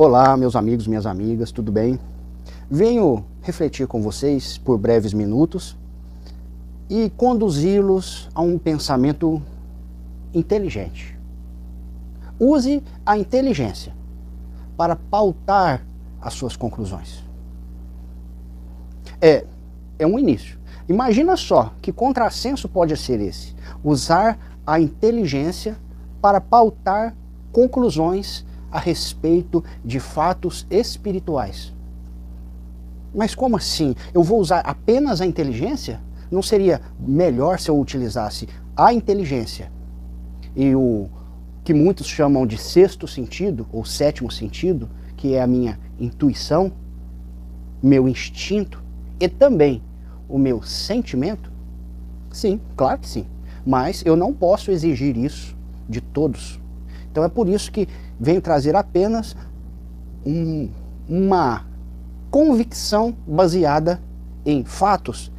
Olá, meus amigos, minhas amigas, tudo bem? Venho refletir com vocês por breves minutos e conduzi-los a um pensamento inteligente. Use a inteligência para pautar as suas conclusões. É, é um início. Imagina só que contrassenso pode ser esse: usar a inteligência para pautar conclusões a respeito de fatos espirituais. Mas como assim? Eu vou usar apenas a inteligência? Não seria melhor se eu utilizasse a inteligência e o que muitos chamam de sexto sentido ou sétimo sentido, que é a minha intuição, meu instinto e também o meu sentimento? Sim, claro que sim. Mas eu não posso exigir isso de todos. Então é por isso que venho trazer apenas um, uma convicção baseada em fatos,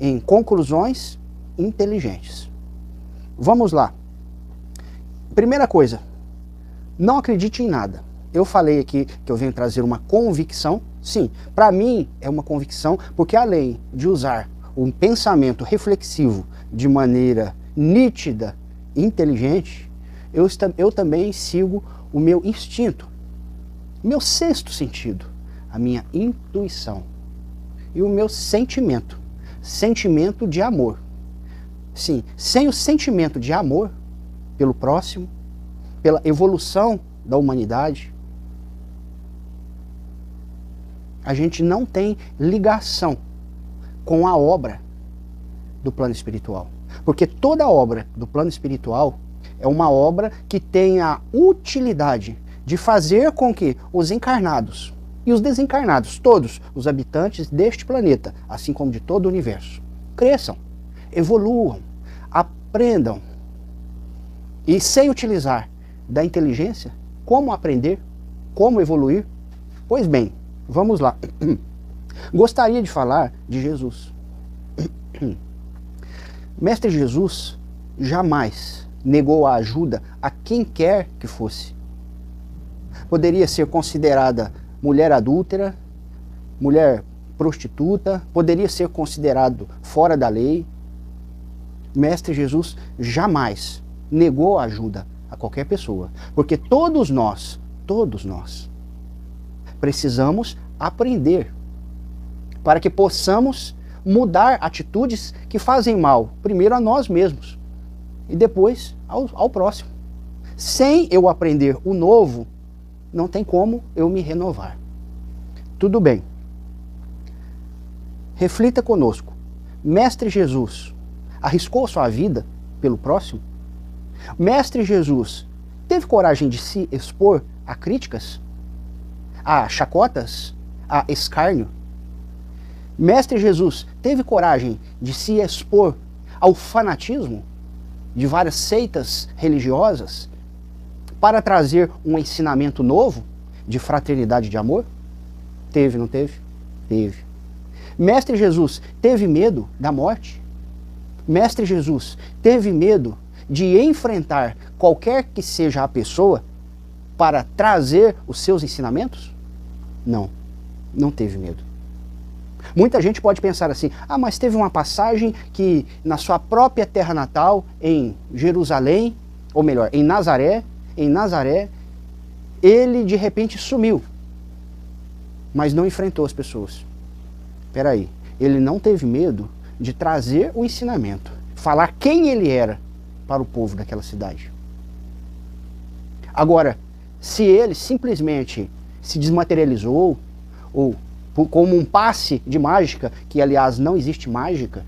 em conclusões inteligentes. Vamos lá. Primeira coisa, não acredite em nada. Eu falei aqui que eu venho trazer uma convicção. Sim, para mim é uma convicção, porque além de usar um pensamento reflexivo de maneira nítida, inteligente, eu, eu também sigo o meu instinto, meu sexto sentido, a minha intuição e o meu sentimento, sentimento de amor. Sim, sem o sentimento de amor pelo próximo, pela evolução da humanidade, a gente não tem ligação com a obra do plano espiritual. Porque toda obra do plano espiritual é uma obra que tem a utilidade de fazer com que os encarnados e os desencarnados, todos os habitantes deste planeta, assim como de todo o universo, cresçam, evoluam, aprendam e sem utilizar da inteligência, como aprender, como evoluir? Pois bem, vamos lá. Gostaria de falar de Jesus. Mestre Jesus jamais negou a ajuda a quem quer que fosse. Poderia ser considerada mulher adúltera, mulher prostituta, poderia ser considerado fora da lei. Mestre Jesus jamais negou a ajuda a qualquer pessoa, porque todos nós, todos nós, precisamos aprender para que possamos mudar atitudes que fazem mal, primeiro a nós mesmos e depois ao, ao próximo. Sem eu aprender o novo, não tem como eu me renovar. Tudo bem. Reflita conosco. Mestre Jesus arriscou sua vida pelo próximo? Mestre Jesus teve coragem de se expor a críticas, a chacotas, a escárnio? Mestre Jesus teve coragem de se expor ao fanatismo? De várias seitas religiosas para trazer um ensinamento novo de fraternidade e de amor? Teve, não teve? Teve. Mestre Jesus teve medo da morte? Mestre Jesus teve medo de enfrentar qualquer que seja a pessoa para trazer os seus ensinamentos? Não, não teve medo. Muita gente pode pensar assim: ah, mas teve uma passagem que na sua própria terra natal, em Jerusalém, ou melhor, em Nazaré, em Nazaré, ele de repente sumiu, mas não enfrentou as pessoas. Espera aí, ele não teve medo de trazer o ensinamento, falar quem ele era para o povo daquela cidade. Agora, se ele simplesmente se desmaterializou ou como um passe de mágica, que aliás não existe mágica,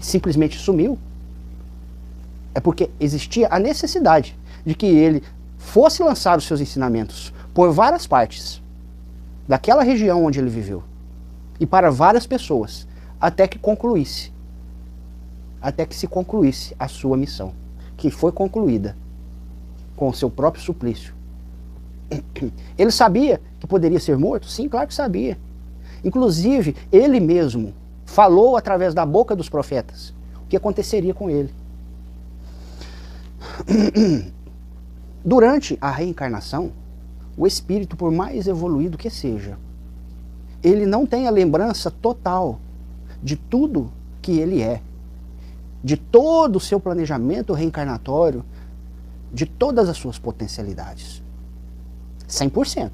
simplesmente sumiu, é porque existia a necessidade de que ele fosse lançar os seus ensinamentos por várias partes daquela região onde ele viveu e para várias pessoas, até que concluísse, até que se concluísse a sua missão, que foi concluída com o seu próprio suplício ele sabia que poderia ser morto? Sim, claro que sabia. Inclusive, ele mesmo falou através da boca dos profetas o que aconteceria com ele. Durante a reencarnação, o espírito, por mais evoluído que seja, ele não tem a lembrança total de tudo que ele é, de todo o seu planejamento reencarnatório, de todas as suas potencialidades. 100%.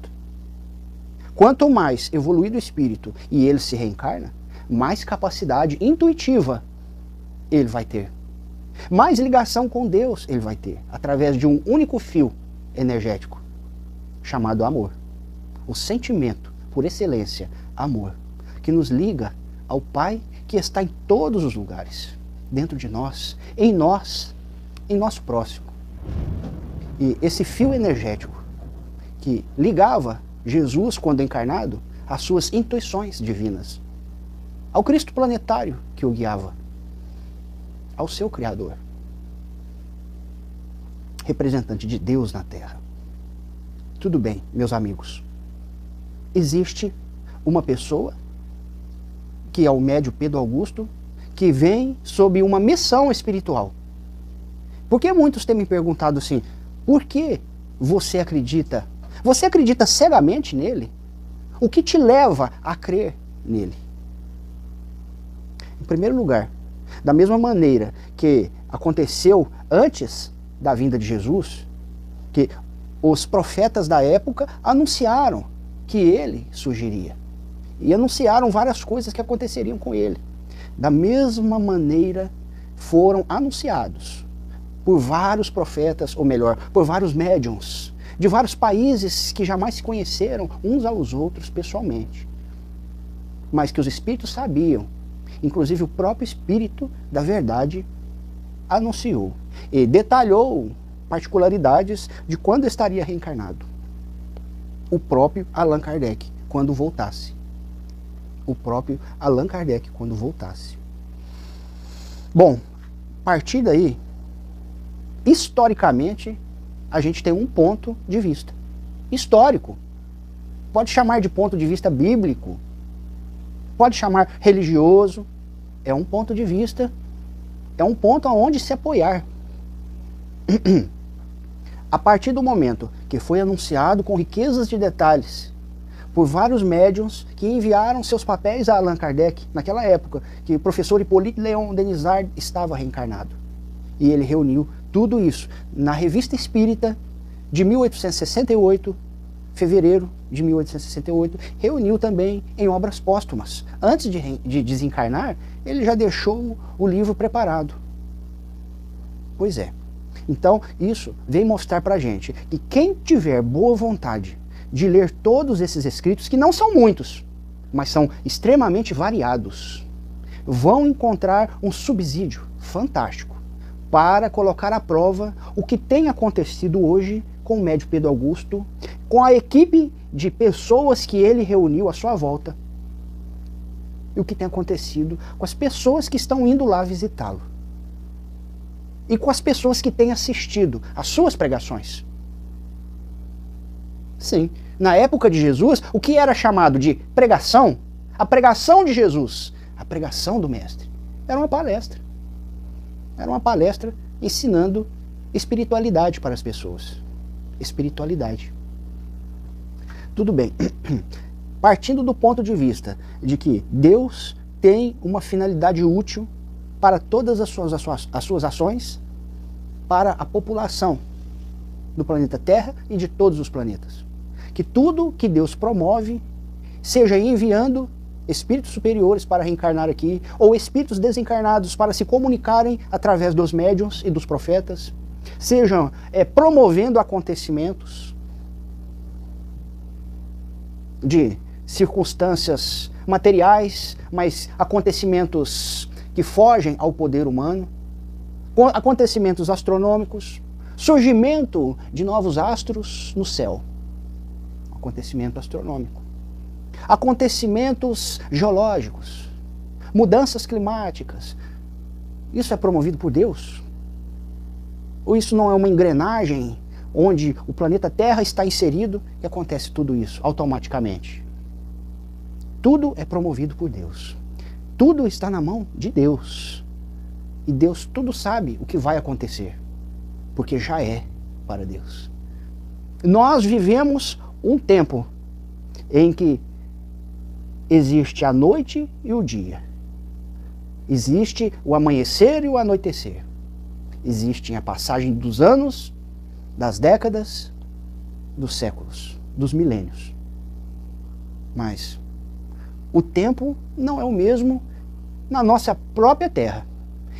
Quanto mais evoluído o espírito e ele se reencarna, mais capacidade intuitiva ele vai ter. Mais ligação com Deus ele vai ter, através de um único fio energético, chamado amor. O sentimento, por excelência, amor, que nos liga ao Pai que está em todos os lugares, dentro de nós, em nós, em nosso próximo. E esse fio energético que ligava Jesus, quando encarnado, às suas intuições divinas, ao Cristo planetário que o guiava, ao seu Criador, representante de Deus na Terra. Tudo bem, meus amigos. Existe uma pessoa, que é o médio Pedro Augusto, que vem sob uma missão espiritual. Porque muitos têm me perguntado assim: por que você acredita? Você acredita cegamente nele? O que te leva a crer nele? Em primeiro lugar, da mesma maneira que aconteceu antes da vinda de Jesus, que os profetas da época anunciaram que ele surgiria. E anunciaram várias coisas que aconteceriam com ele. Da mesma maneira foram anunciados por vários profetas, ou melhor, por vários médiums, de vários países que jamais se conheceram uns aos outros pessoalmente. Mas que os espíritos sabiam, inclusive o próprio espírito da verdade anunciou e detalhou particularidades de quando estaria reencarnado. O próprio Allan Kardec, quando voltasse. O próprio Allan Kardec, quando voltasse. Bom, a partir daí, historicamente, a gente tem um ponto de vista. Histórico. Pode chamar de ponto de vista bíblico. Pode chamar religioso. É um ponto de vista. É um ponto aonde se apoiar. A partir do momento que foi anunciado com riquezas de detalhes por vários médiums que enviaram seus papéis a Allan Kardec, naquela época, que o professor Hippolyte Léon Denisard estava reencarnado. E ele reuniu tudo isso na Revista Espírita de 1868, fevereiro de 1868, reuniu também em obras póstumas. Antes de, de desencarnar, ele já deixou o livro preparado. Pois é. Então, isso vem mostrar para a gente que quem tiver boa vontade de ler todos esses escritos, que não são muitos, mas são extremamente variados, vão encontrar um subsídio fantástico para colocar à prova o que tem acontecido hoje com o médio Pedro Augusto, com a equipe de pessoas que ele reuniu à sua volta, e o que tem acontecido com as pessoas que estão indo lá visitá-lo e com as pessoas que têm assistido às suas pregações. Sim, na época de Jesus, o que era chamado de pregação, a pregação de Jesus, a pregação do Mestre, era uma palestra. Era uma palestra ensinando espiritualidade para as pessoas. Espiritualidade. Tudo bem. Partindo do ponto de vista de que Deus tem uma finalidade útil para todas as suas, as suas, as suas ações para a população do planeta Terra e de todos os planetas. Que tudo que Deus promove, seja enviando espíritos superiores para reencarnar aqui, ou espíritos desencarnados para se comunicarem através dos médiuns e dos profetas, sejam é, promovendo acontecimentos de circunstâncias materiais, mas acontecimentos que fogem ao poder humano, acontecimentos astronômicos, surgimento de novos astros no céu. Acontecimento astronômico. Acontecimentos geológicos, mudanças climáticas. Isso é promovido por Deus? Ou isso não é uma engrenagem onde o planeta Terra está inserido e acontece tudo isso automaticamente? Tudo é promovido por Deus. Tudo está na mão de Deus. E Deus tudo sabe o que vai acontecer, porque já é para Deus. Nós vivemos um tempo em que existe a noite e o dia. Existe o amanhecer e o anoitecer. Existem a passagem dos anos, das décadas, dos séculos, dos milênios. Mas o tempo não é o mesmo na nossa própria terra.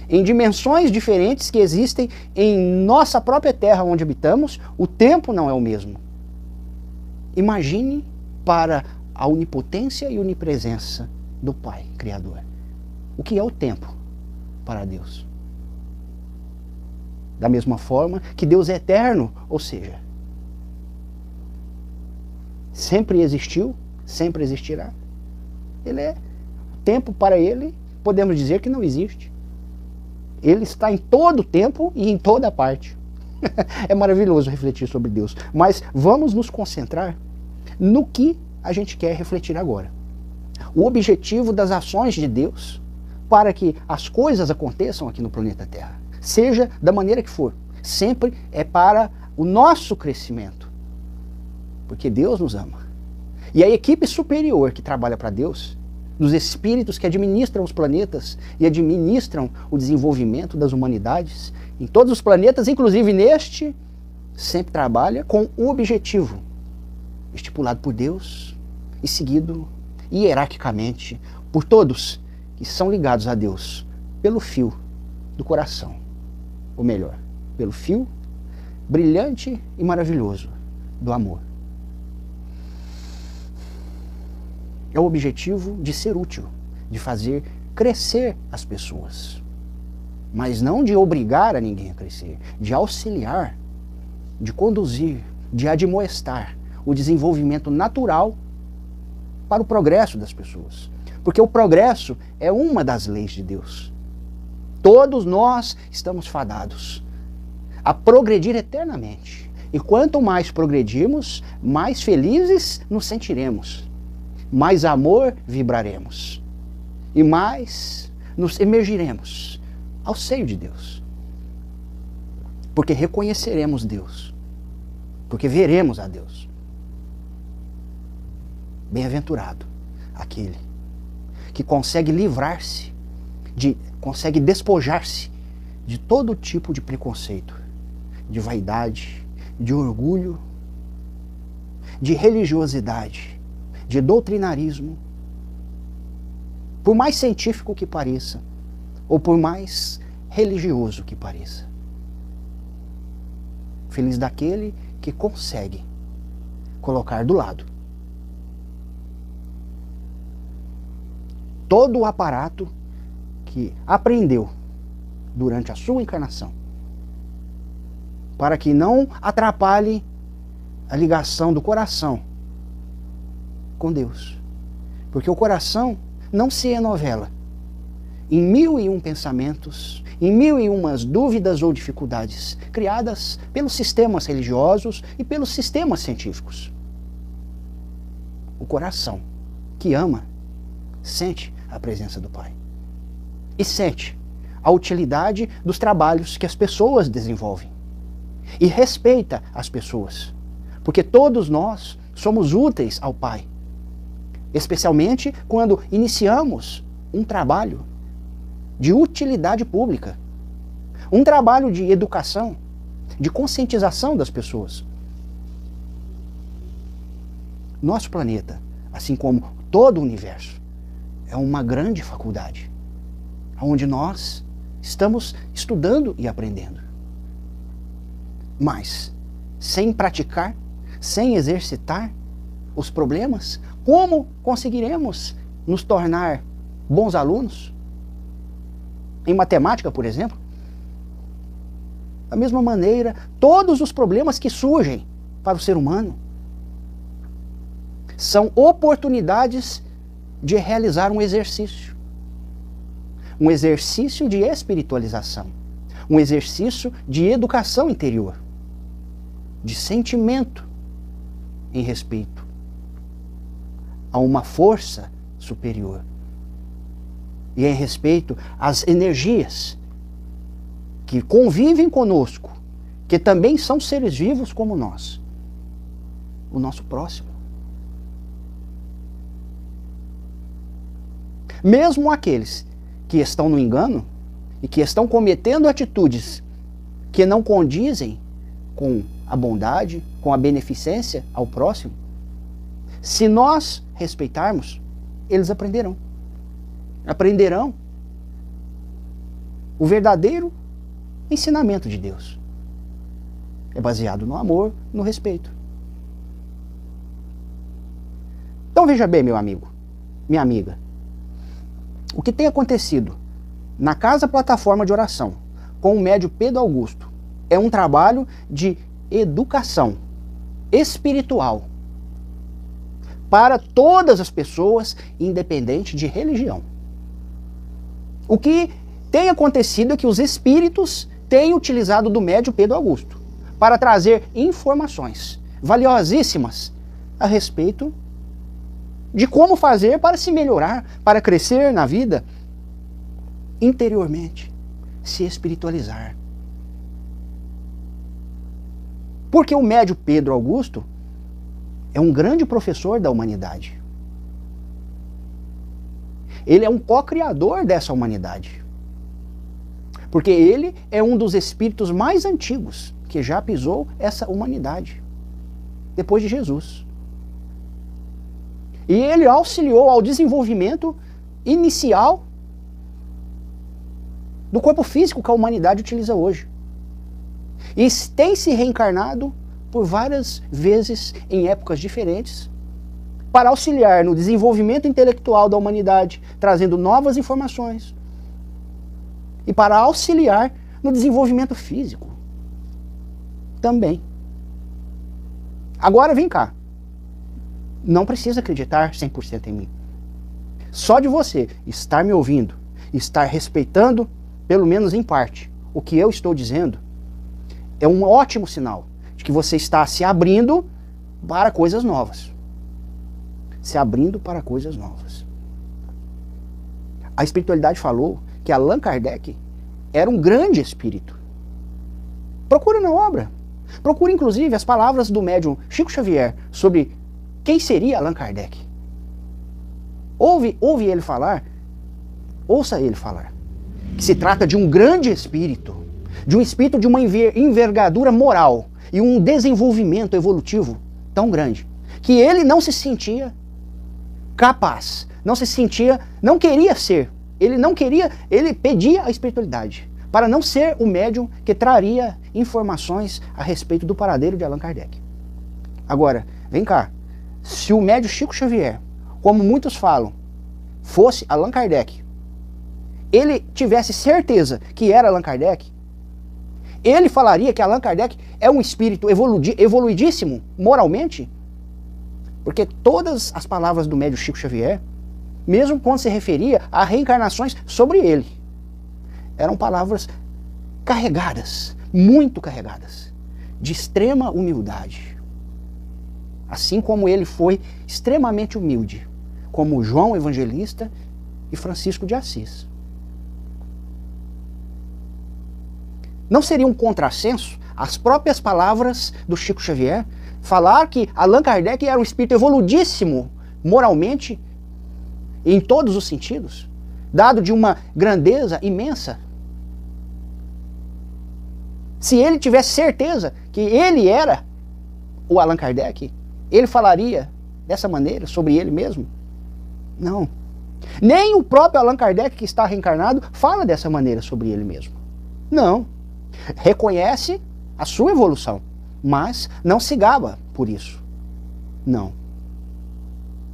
Em dimensões diferentes que existem em nossa própria terra onde habitamos, o tempo não é o mesmo. Imagine para a onipotência e onipresença do Pai Criador. O que é o tempo para Deus? Da mesma forma que Deus é eterno, ou seja, sempre existiu, sempre existirá. Ele é tempo para ele, podemos dizer que não existe. Ele está em todo o tempo e em toda parte. é maravilhoso refletir sobre Deus, mas vamos nos concentrar no que a gente quer refletir agora. O objetivo das ações de Deus para que as coisas aconteçam aqui no planeta Terra, seja da maneira que for, sempre é para o nosso crescimento. Porque Deus nos ama. E a equipe superior que trabalha para Deus, dos espíritos que administram os planetas e administram o desenvolvimento das humanidades, em todos os planetas, inclusive neste, sempre trabalha com o objetivo estipulado por Deus e seguido hierarquicamente por todos que são ligados a Deus pelo fio do coração. Ou melhor, pelo fio brilhante e maravilhoso do amor. É o objetivo de ser útil, de fazer crescer as pessoas. Mas não de obrigar a ninguém a crescer, de auxiliar, de conduzir, de admoestar o desenvolvimento natural para o progresso das pessoas. Porque o progresso é uma das leis de Deus. Todos nós estamos fadados a progredir eternamente. E quanto mais progredirmos, mais felizes nos sentiremos, mais amor vibraremos e mais nos emergiremos ao seio de Deus. Porque reconheceremos Deus, porque veremos a Deus. Bem-aventurado aquele que consegue livrar-se, de consegue despojar-se de todo tipo de preconceito, de vaidade, de orgulho, de religiosidade, de doutrinarismo. Por mais científico que pareça, ou por mais religioso que pareça. Feliz daquele que consegue colocar do lado todo o aparato que aprendeu durante a sua encarnação, para que não atrapalhe a ligação do coração com Deus. Porque o coração não se renovela em mil e um pensamentos, em mil e umas dúvidas ou dificuldades criadas pelos sistemas religiosos e pelos sistemas científicos. O coração que ama sente a presença do Pai. E sete, a utilidade dos trabalhos que as pessoas desenvolvem. E respeita as pessoas, porque todos nós somos úteis ao Pai, especialmente quando iniciamos um trabalho de utilidade pública, um trabalho de educação, de conscientização das pessoas. Nosso planeta, assim como todo o universo, é uma grande faculdade, onde nós estamos estudando e aprendendo. Mas, sem praticar, sem exercitar os problemas, como conseguiremos nos tornar bons alunos? Em matemática, por exemplo, da mesma maneira, todos os problemas que surgem para o ser humano são oportunidades de realizar um exercício. Um exercício de espiritualização. Um exercício de educação interior. De sentimento em respeito a uma força superior. E em respeito às energias que convivem conosco, que também são seres vivos como nós. o nosso próximo. Mesmo aqueles que estão no engano e que estão cometendo atitudes que não condizem com a bondade, com a beneficência ao próximo, se nós respeitarmos, eles aprenderão. Aprenderão o verdadeiro ensinamento de Deus. É baseado no amor, no respeito. Então veja bem, meu amigo, minha amiga. O que tem acontecido na Casa Plataforma de Oração com o médio Pedro Augusto é um trabalho de educação espiritual para todas as pessoas, independente de religião. O que tem acontecido é que os espíritos têm utilizado do médio Pedro Augusto para trazer informações valiosíssimas a respeito de como fazer para se melhorar, para crescer na vida interiormente, se espiritualizar. Porque o médio Pedro Augusto é um grande professor da humanidade. Ele é um co-criador dessa humanidade. Porque ele é um dos espíritos mais antigos que já pisou essa humanidade, depois de Jesus. E ele auxiliou ao desenvolvimento inicial do corpo físico que a humanidade utiliza hoje. E tem se reencarnado por várias vezes em épocas diferentes para auxiliar no desenvolvimento intelectual da humanidade, trazendo novas informações, e para auxiliar no desenvolvimento físico também. Agora vem cá. Não precisa acreditar 100% em mim. Só de você estar me ouvindo, estar respeitando, pelo menos em parte, o que eu estou dizendo, é um ótimo sinal de que você está se abrindo para coisas novas. Se abrindo para coisas novas. A espiritualidade falou que Allan Kardec era um grande espírito. Procura na obra. Procure inclusive as palavras do médium Chico Xavier sobre quem seria Allan Kardec. Ouve, ouve ele falar, ouça ele falar, que se trata de um grande espírito, de um espírito de uma envergadura moral e um desenvolvimento evolutivo tão grande, que ele não se sentia capaz, não se sentia, não queria ser, ele não queria, ele pedia a espiritualidade para não ser o médium que traria informações a respeito do paradeiro de Allan Kardec. Agora, vem cá, se o médium Chico Xavier, como muitos falam, fosse Allan Kardec, ele tivesse certeza que era Allan Kardec, ele falaria que Allan Kardec é um espírito evoluidíssimo moralmente? Porque todas as palavras do médium Chico Xavier, mesmo quando se referia a reencarnações sobre ele, eram palavras carregadas, muito carregadas, de extrema humildade. Assim como ele foi extremamente humilde, como João Evangelista e Francisco de Assis. Não seria um contrassenso as próprias palavras do Chico Xavier falar que Allan Kardec era um espírito evoludíssimo moralmente em todos os sentidos, dado de uma grandeza imensa se ele tivesse certeza que ele era o Allan Kardec, ele falaria dessa maneira sobre ele mesmo? Não. Nem o próprio Allan Kardec, que está reencarnado, fala dessa maneira sobre ele mesmo. Não. Reconhece a sua evolução, mas não se gaba por isso. Não.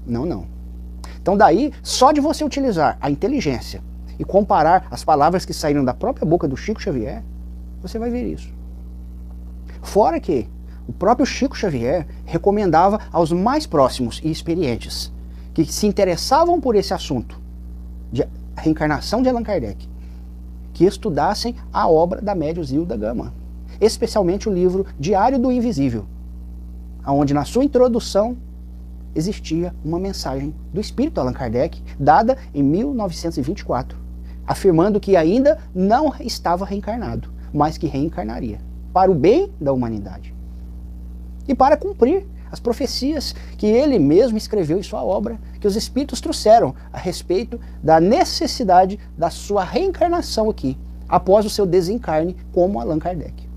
Não, não. Então, daí, só de você utilizar a inteligência e comparar as palavras que saíram da própria boca do Chico Xavier, você vai ver isso. Fora que o próprio Chico Xavier recomendava aos mais próximos e experientes que se interessavam por esse assunto de reencarnação de Allan Kardec, que estudassem a obra da médium Zilda Gama, especialmente o livro Diário do Invisível, onde na sua introdução existia uma mensagem do espírito Allan Kardec, dada em 1924, afirmando que ainda não estava reencarnado, mas que reencarnaria para o bem da humanidade e para cumprir as profecias que ele mesmo escreveu em sua obra, que os espíritos trouxeram a respeito da necessidade da sua reencarnação aqui, após o seu desencarne, como Allan Kardec.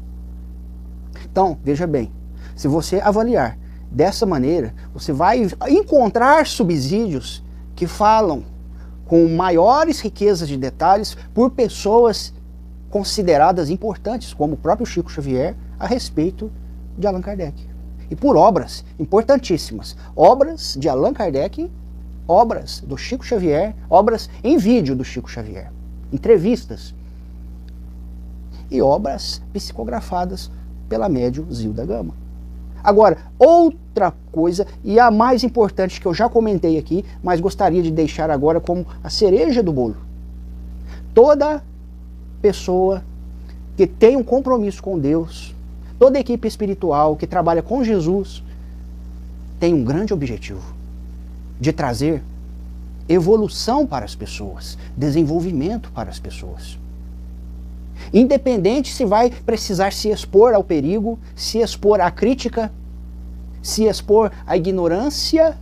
Então, veja bem, se você avaliar dessa maneira, você vai encontrar subsídios que falam com maiores riquezas de detalhes por pessoas consideradas importantes, como o próprio Chico Xavier, a respeito de Allan Kardec. E por obras importantíssimas. Obras de Allan Kardec, obras do Chico Xavier, obras em vídeo do Chico Xavier, entrevistas e obras psicografadas pela médium Zilda Gama. Agora, outra coisa, e a mais importante que eu já comentei aqui, mas gostaria de deixar agora como a cereja do bolo. Toda pessoa que tem um compromisso com Deus, toda equipe espiritual que trabalha com Jesus, tem um grande objetivo de trazer evolução para as pessoas, desenvolvimento para as pessoas. Independente se vai precisar se expor ao perigo, se expor à crítica, se expor à ignorância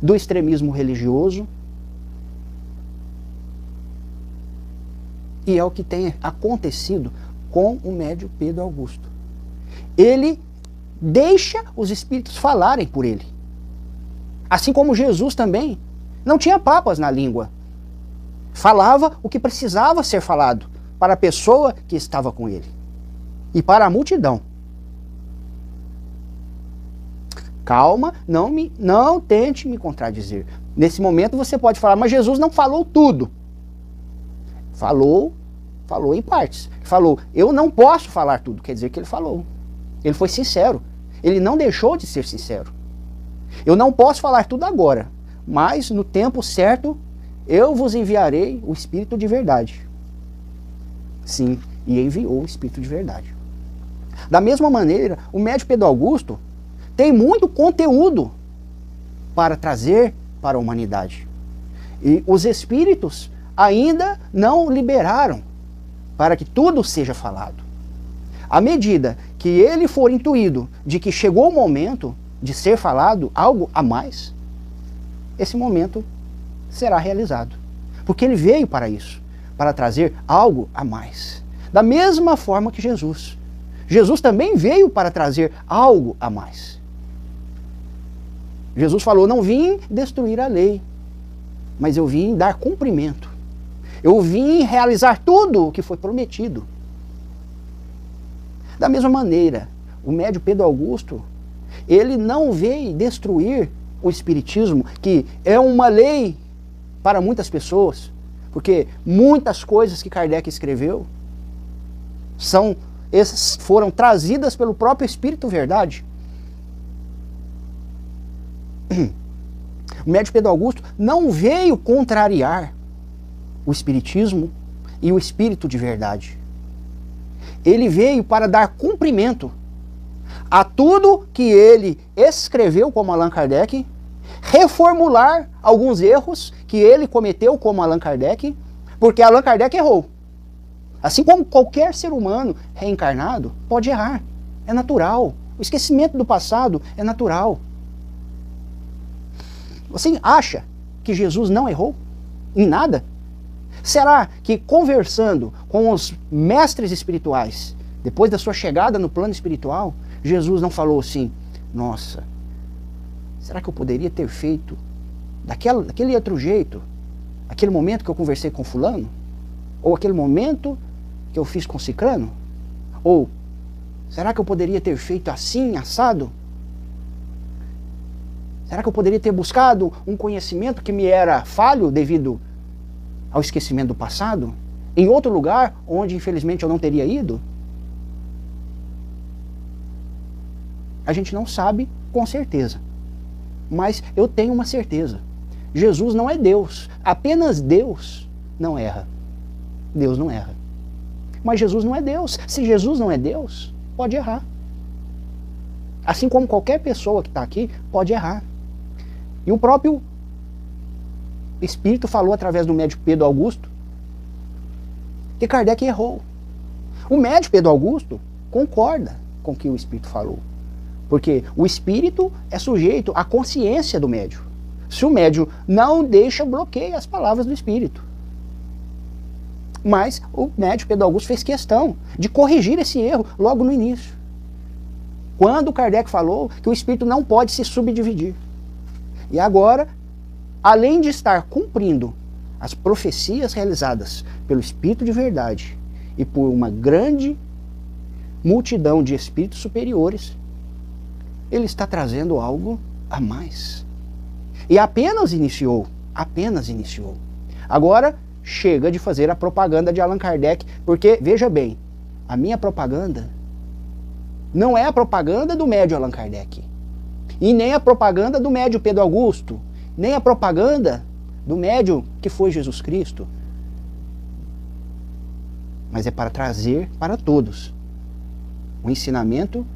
do extremismo religioso. E é o que tem acontecido com o médio Pedro Augusto. Ele deixa os espíritos falarem por ele. Assim como Jesus também não tinha papas na língua. Falava o que precisava ser falado para a pessoa que estava com ele e para a multidão. Calma, não me não tente me contradizer. Nesse momento você pode falar, mas Jesus não falou tudo. Falou, falou em partes. Falou, eu não posso falar tudo, quer dizer que ele falou. Ele foi sincero. Ele não deixou de ser sincero. Eu não posso falar tudo agora, mas no tempo certo eu vos enviarei o Espírito de verdade. Sim, e enviou o Espírito de verdade. Da mesma maneira, o médio Pedro Augusto tem muito conteúdo para trazer para a humanidade. E os espíritos ainda não liberaram para que tudo seja falado. À medida que ele for intuído de que chegou o momento de ser falado algo a mais, esse momento será realizado. Porque ele veio para isso para trazer algo a mais. Da mesma forma que Jesus. Jesus também veio para trazer algo a mais. Jesus falou: Não vim destruir a lei, mas eu vim dar cumprimento. Eu vim realizar tudo o que foi prometido. Da mesma maneira, o médio Pedro Augusto, ele não veio destruir o Espiritismo, que é uma lei para muitas pessoas, porque muitas coisas que Kardec escreveu são essas foram trazidas pelo próprio Espírito Verdade. O médico Pedro Augusto não veio contrariar o Espiritismo e o Espírito de Verdade. Ele veio para dar cumprimento a tudo que ele escreveu como Allan Kardec reformular alguns erros que ele cometeu como Allan Kardec, porque Allan Kardec errou. Assim como qualquer ser humano reencarnado pode errar. É natural. O esquecimento do passado é natural. Você acha que Jesus não errou em nada? Será que conversando com os mestres espirituais, depois da sua chegada no plano espiritual, Jesus não falou assim: Nossa, Será que eu poderia ter feito daquela, daquele outro jeito? Aquele momento que eu conversei com fulano? Ou aquele momento que eu fiz com cicrano? Ou será que eu poderia ter feito assim, assado? Será que eu poderia ter buscado um conhecimento que me era falho devido ao esquecimento do passado? Em outro lugar onde infelizmente eu não teria ido? A gente não sabe com certeza. Mas eu tenho uma certeza: Jesus não é Deus. Apenas Deus não erra. Deus não erra. Mas Jesus não é Deus. Se Jesus não é Deus, pode errar. Assim como qualquer pessoa que está aqui pode errar. E o próprio Espírito falou através do médico Pedro Augusto que Kardec errou. O médico Pedro Augusto concorda com o que o Espírito falou. Porque o espírito é sujeito à consciência do médium. Se o médium não deixa, bloqueia as palavras do espírito. Mas o médium Pedro Augusto fez questão de corrigir esse erro logo no início. Quando Kardec falou que o espírito não pode se subdividir. E agora, além de estar cumprindo as profecias realizadas pelo Espírito de verdade e por uma grande multidão de espíritos superiores, ele está trazendo algo a mais. E apenas iniciou, apenas iniciou. Agora chega de fazer a propaganda de Allan Kardec, porque, veja bem, a minha propaganda não é a propaganda do médio Allan Kardec, e nem a propaganda do médio Pedro Augusto, nem a propaganda do médium que foi Jesus Cristo, mas é para trazer para todos o ensinamento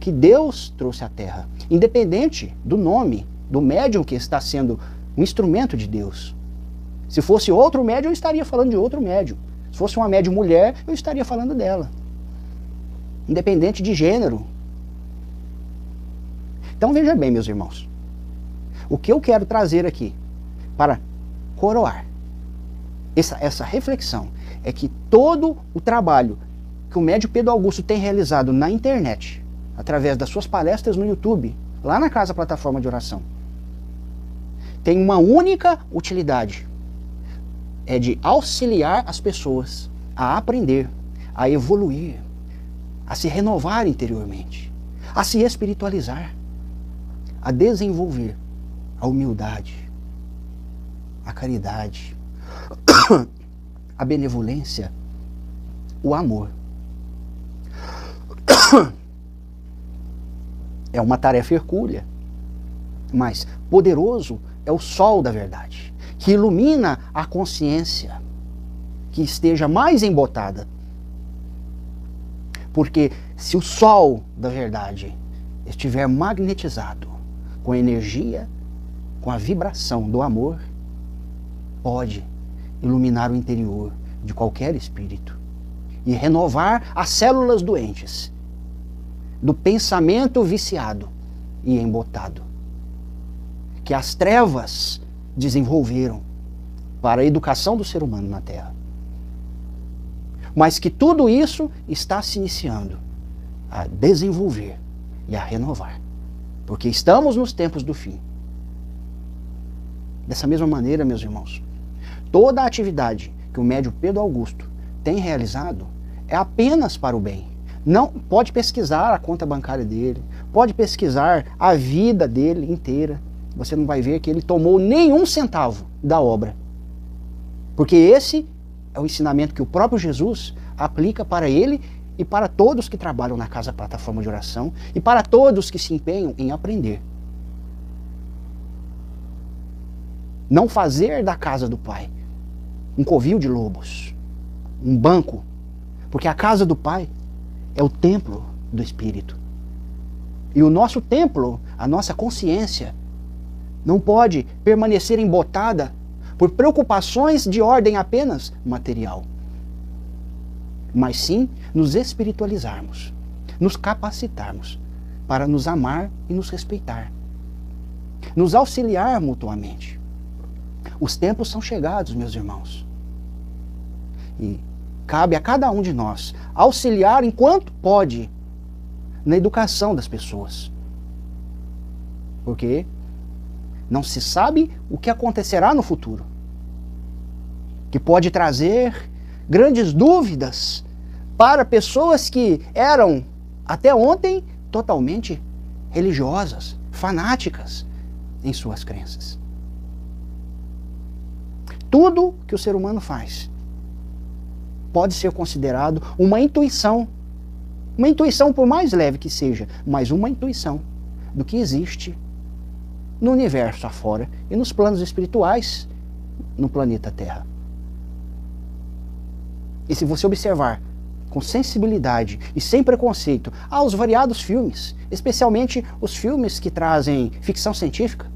que Deus trouxe à Terra, independente do nome do médium que está sendo um instrumento de Deus. Se fosse outro médium, eu estaria falando de outro médium. Se fosse uma médium mulher, eu estaria falando dela. Independente de gênero. Então veja bem, meus irmãos. O que eu quero trazer aqui para coroar essa, essa reflexão é que todo o trabalho que o médio Pedro Augusto tem realizado na internet, através das suas palestras no YouTube, lá na casa plataforma de oração, tem uma única utilidade: é de auxiliar as pessoas a aprender, a evoluir, a se renovar interiormente, a se espiritualizar, a desenvolver a humildade, a caridade, a benevolência, o amor. É uma tarefa hercúlea, mas poderoso é o sol da verdade, que ilumina a consciência que esteja mais embotada. Porque se o sol da verdade estiver magnetizado com energia, com a vibração do amor, pode iluminar o interior de qualquer espírito e renovar as células doentes do pensamento viciado e embotado que as trevas desenvolveram para a educação do ser humano na Terra. Mas que tudo isso está se iniciando a desenvolver e a renovar. Porque estamos nos tempos do fim. Dessa mesma maneira, meus irmãos, Toda a atividade que o médio Pedro Augusto tem realizado é apenas para o bem. Não pode pesquisar a conta bancária dele, pode pesquisar a vida dele inteira. Você não vai ver que ele tomou nenhum centavo da obra. Porque esse é o ensinamento que o próprio Jesus aplica para ele e para todos que trabalham na casa plataforma de oração e para todos que se empenham em aprender. Não fazer da casa do Pai um covil de lobos, um banco, porque a casa do Pai é o templo do Espírito. E o nosso templo, a nossa consciência, não pode permanecer embotada por preocupações de ordem apenas material, mas sim nos espiritualizarmos, nos capacitarmos para nos amar e nos respeitar, nos auxiliar mutuamente. Os tempos são chegados, meus irmãos. E cabe a cada um de nós auxiliar enquanto pode na educação das pessoas. Porque não se sabe o que acontecerá no futuro. Que pode trazer grandes dúvidas para pessoas que eram até ontem totalmente religiosas, fanáticas em suas crenças. Tudo que o ser humano faz pode ser considerado uma intuição. Uma intuição, por mais leve que seja, mas uma intuição do que existe no universo afora e nos planos espirituais no planeta Terra. E se você observar com sensibilidade e sem preconceito aos variados filmes, especialmente os filmes que trazem ficção científica,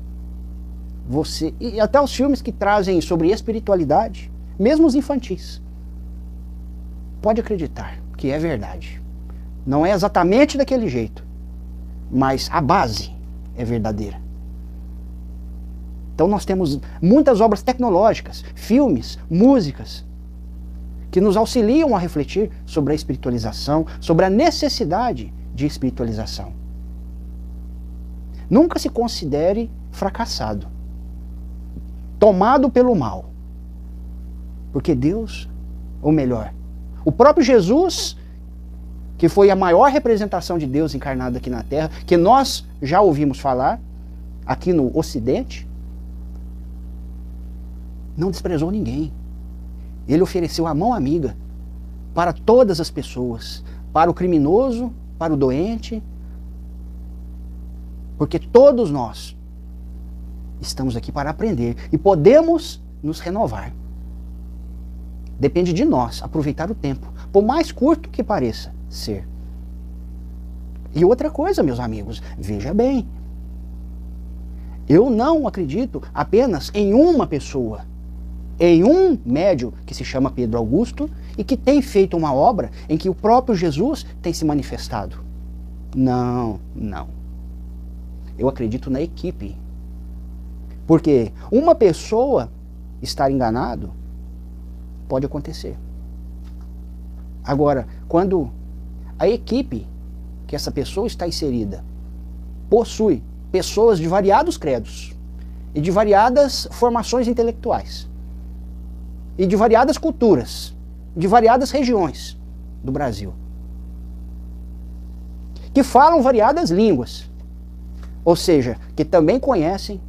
você e até os filmes que trazem sobre espiritualidade, mesmo os infantis, pode acreditar que é verdade. Não é exatamente daquele jeito, mas a base é verdadeira. Então nós temos muitas obras tecnológicas, filmes, músicas, que nos auxiliam a refletir sobre a espiritualização, sobre a necessidade de espiritualização. Nunca se considere fracassado, tomado pelo mal. Porque Deus, ou melhor, o próprio Jesus, que foi a maior representação de Deus encarnado aqui na Terra, que nós já ouvimos falar aqui no Ocidente, não desprezou ninguém. Ele ofereceu a mão amiga para todas as pessoas, para o criminoso, para o doente, porque todos nós estamos aqui para aprender e podemos nos renovar. Depende de nós aproveitar o tempo, por mais curto que pareça ser. E outra coisa, meus amigos, veja bem. Eu não acredito apenas em uma pessoa em um médio que se chama Pedro Augusto e que tem feito uma obra em que o próprio Jesus tem se manifestado. Não, não. Eu acredito na equipe. Porque uma pessoa estar enganado pode acontecer. Agora, quando a equipe que essa pessoa está inserida possui pessoas de variados credos e de variadas formações intelectuais, e de variadas culturas, de variadas regiões do Brasil, que falam variadas línguas, ou seja, que também conhecem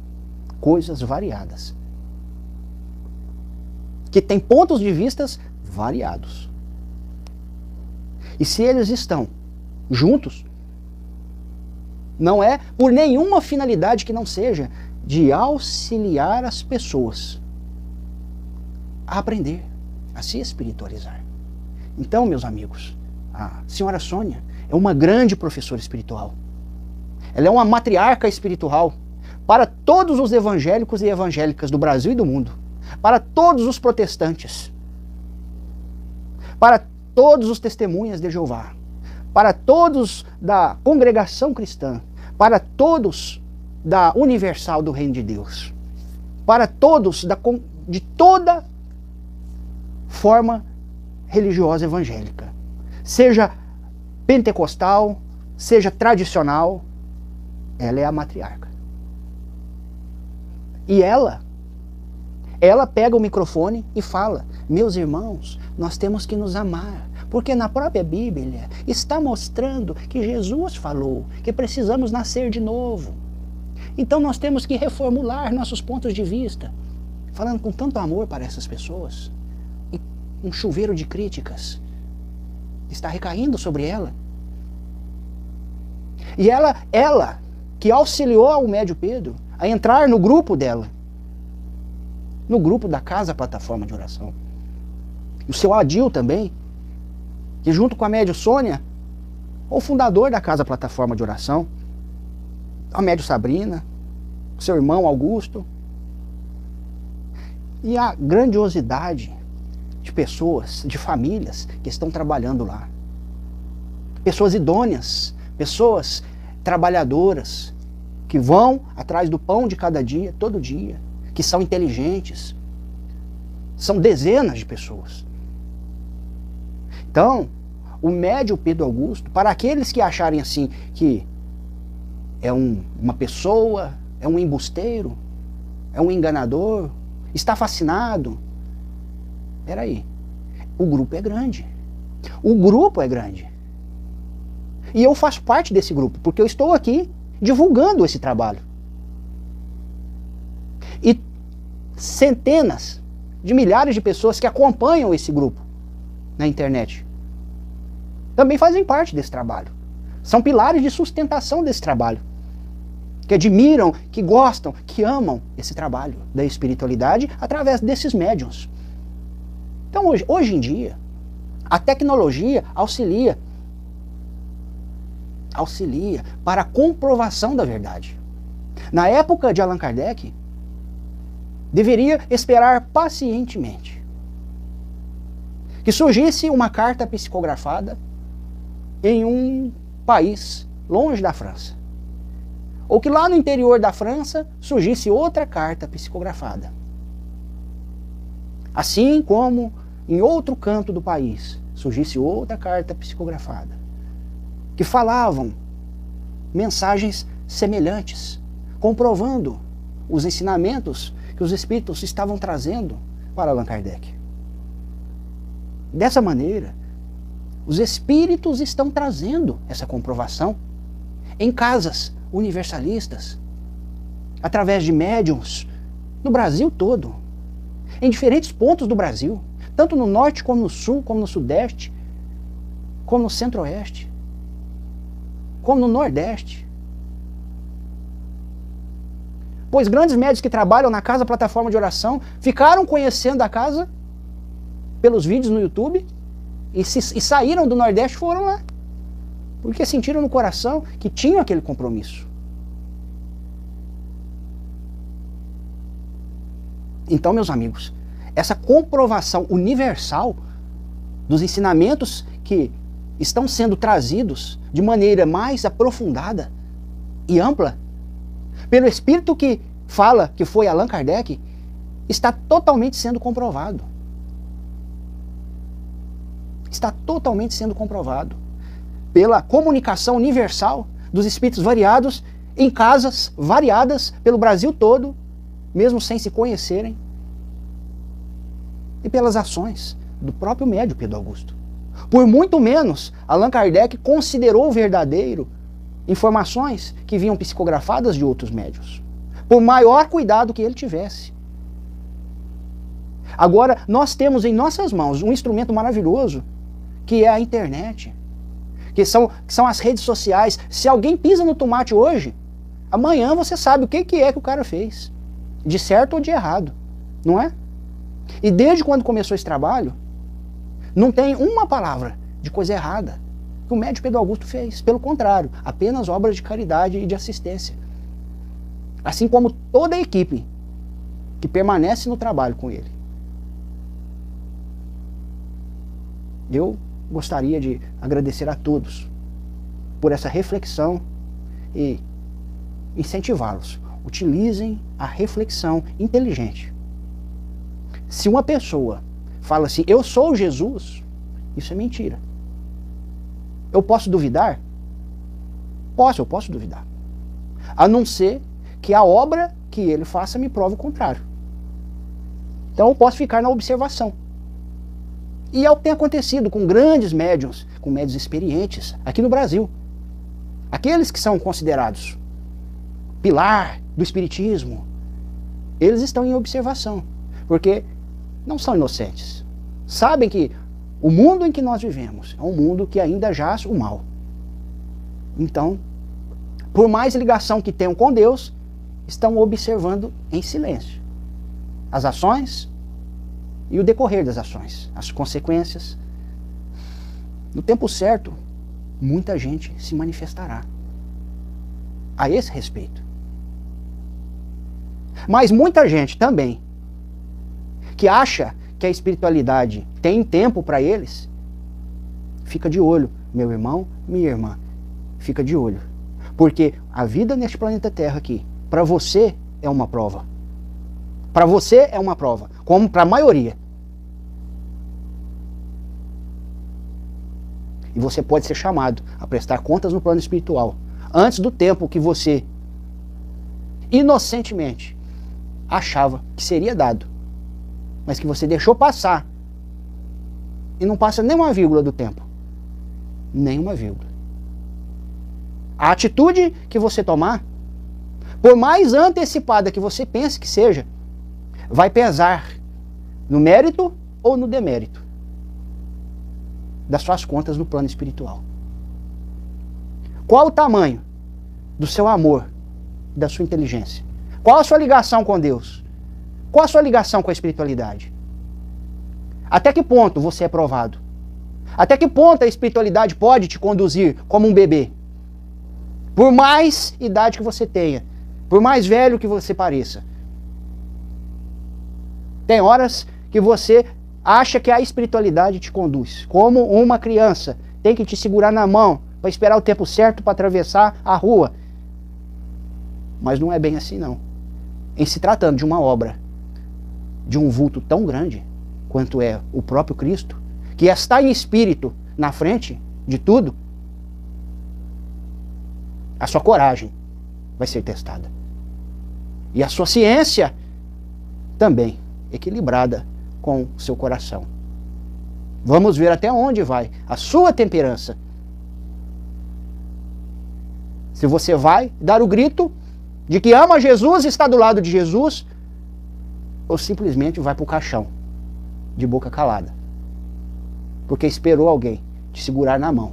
coisas variadas, que têm pontos de vistas variados. E se eles estão juntos, não é por nenhuma finalidade que não seja de auxiliar as pessoas a aprender, a se espiritualizar. Então, meus amigos, a senhora Sônia é uma grande professora espiritual. Ela é uma matriarca espiritual para todos os evangélicos e evangélicas do Brasil e do mundo, para todos os protestantes, para todos os testemunhas de Jeová, para todos da congregação cristã, para todos da universal do reino de Deus, para todos da, de toda forma religiosa evangélica. Seja pentecostal, seja tradicional, ela é a matriarca. E ela, ela pega o microfone e fala: Meus irmãos, nós temos que nos amar. Porque na própria Bíblia está mostrando que Jesus falou que precisamos nascer de novo. Então nós temos que reformular nossos pontos de vista, falando com tanto amor para essas pessoas um chuveiro de críticas está recaindo sobre ela. E ela, ela que auxiliou ao médio Pedro a entrar no grupo dela, no grupo da Casa Plataforma de Oração. O seu Adil também, que junto com a médio Sônia, o fundador da Casa Plataforma de Oração, a médio Sabrina, seu irmão Augusto, e a grandiosidade de pessoas, de famílias que estão trabalhando lá. Pessoas idôneas, pessoas trabalhadoras, que vão atrás do pão de cada dia, todo dia, que são inteligentes. São dezenas de pessoas. Então, o médio Pedro Augusto, para aqueles que acharem assim que é um, uma pessoa, é um embusteiro, é um enganador, está fascinado, Peraí, o grupo é grande. O grupo é grande. E eu faço parte desse grupo, porque eu estou aqui divulgando esse trabalho. E centenas de milhares de pessoas que acompanham esse grupo na internet também fazem parte desse trabalho. São pilares de sustentação desse trabalho. Que admiram, que gostam, que amam esse trabalho da espiritualidade através desses médiums. Então, hoje, hoje em dia, a tecnologia auxilia auxilia para a comprovação da verdade. Na época de Allan Kardec, deveria esperar pacientemente que surgisse uma carta psicografada em um país longe da França. Ou que lá no interior da França surgisse outra carta psicografada. Assim como em outro canto do país surgisse outra carta psicografada, que falavam mensagens semelhantes, comprovando os ensinamentos que os espíritos estavam trazendo para Allan Kardec. Dessa maneira, os espíritos estão trazendo essa comprovação em casas universalistas, através de médiums, no Brasil todo, em diferentes pontos do Brasil, tanto no norte como no sul, como no sudeste, como no centro-oeste, como no nordeste. Pois grandes médios que trabalham na casa plataforma de oração ficaram conhecendo a casa pelos vídeos no YouTube e, se, e saíram do Nordeste foram lá. Porque sentiram no coração que tinham aquele compromisso. Então, meus amigos, essa comprovação universal dos ensinamentos que estão sendo trazidos de maneira mais aprofundada e ampla pelo espírito que fala que foi Allan Kardec está totalmente sendo comprovado. Está totalmente sendo comprovado pela comunicação universal dos espíritos variados em casas variadas pelo Brasil todo, mesmo sem se conhecerem, e pelas ações do próprio médio Pedro Augusto. Por muito menos, Allan Kardec considerou verdadeiro informações que vinham psicografadas de outros médios. Por maior cuidado que ele tivesse. Agora, nós temos em nossas mãos um instrumento maravilhoso, que é a internet que são, que são as redes sociais. Se alguém pisa no tomate hoje, amanhã você sabe o que, que é que o cara fez. De certo ou de errado. Não é? E desde quando começou esse trabalho, não tem uma palavra de coisa errada que o médico Pedro Augusto fez. Pelo contrário, apenas obras de caridade e de assistência. Assim como toda a equipe que permanece no trabalho com ele. Eu gostaria de agradecer a todos por essa reflexão e incentivá-los. Utilizem a reflexão inteligente. Se uma pessoa fala assim, eu sou Jesus, isso é mentira. Eu posso duvidar? Posso, eu posso duvidar. A não ser que a obra que ele faça me prove o contrário. Então eu posso ficar na observação. E é o que tem acontecido com grandes médiums, com médios experientes aqui no Brasil. Aqueles que são considerados pilar do espiritismo, eles estão em observação, porque não são inocentes. Sabem que o mundo em que nós vivemos é um mundo que ainda jaz o mal. Então, por mais ligação que tenham com Deus, estão observando em silêncio as ações e o decorrer das ações, as consequências. No tempo certo, muita gente se manifestará a esse respeito. Mas muita gente também que acha que a espiritualidade tem tempo para eles, fica de olho, meu irmão, minha irmã, fica de olho. Porque a vida neste planeta Terra aqui, para você é uma prova. Para você é uma prova, como para a maioria. E você pode ser chamado a prestar contas no plano espiritual antes do tempo que você inocentemente achava que seria dado, mas que você deixou passar e não passa nem uma vírgula do tempo. Nem uma vírgula. A atitude que você tomar, por mais antecipada que você pense que seja, vai pesar no mérito ou no demérito das suas contas no plano espiritual. Qual o tamanho do seu amor, da sua inteligência? Qual a sua ligação com Deus? Qual a sua ligação com a espiritualidade? Até que ponto você é provado? Até que ponto a espiritualidade pode te conduzir como um bebê? Por mais idade que você tenha, por mais velho que você pareça. Tem horas que você acha que a espiritualidade te conduz, como uma criança tem que te segurar na mão para esperar o tempo certo para atravessar a rua. Mas não é bem assim não. Em se tratando de uma obra de um vulto tão grande quanto é o próprio Cristo, que está em espírito na frente de tudo, a sua coragem vai ser testada. E a sua ciência também equilibrada com o seu coração. Vamos ver até onde vai a sua temperança. Se você vai dar o grito de que ama Jesus e está do lado de Jesus, ou simplesmente vai para o caixão, de boca calada. Porque esperou alguém te segurar na mão.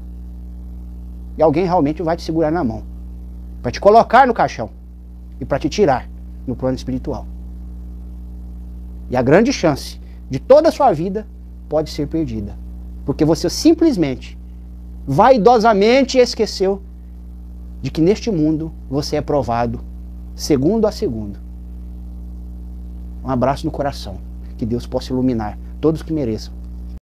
E alguém realmente vai te segurar na mão. Para te colocar no caixão. E para te tirar no plano espiritual. E a grande chance de toda a sua vida pode ser perdida. Porque você simplesmente, vaidosamente esqueceu de que neste mundo você é provado segundo a segundo. Um abraço no coração. Que Deus possa iluminar todos que mereçam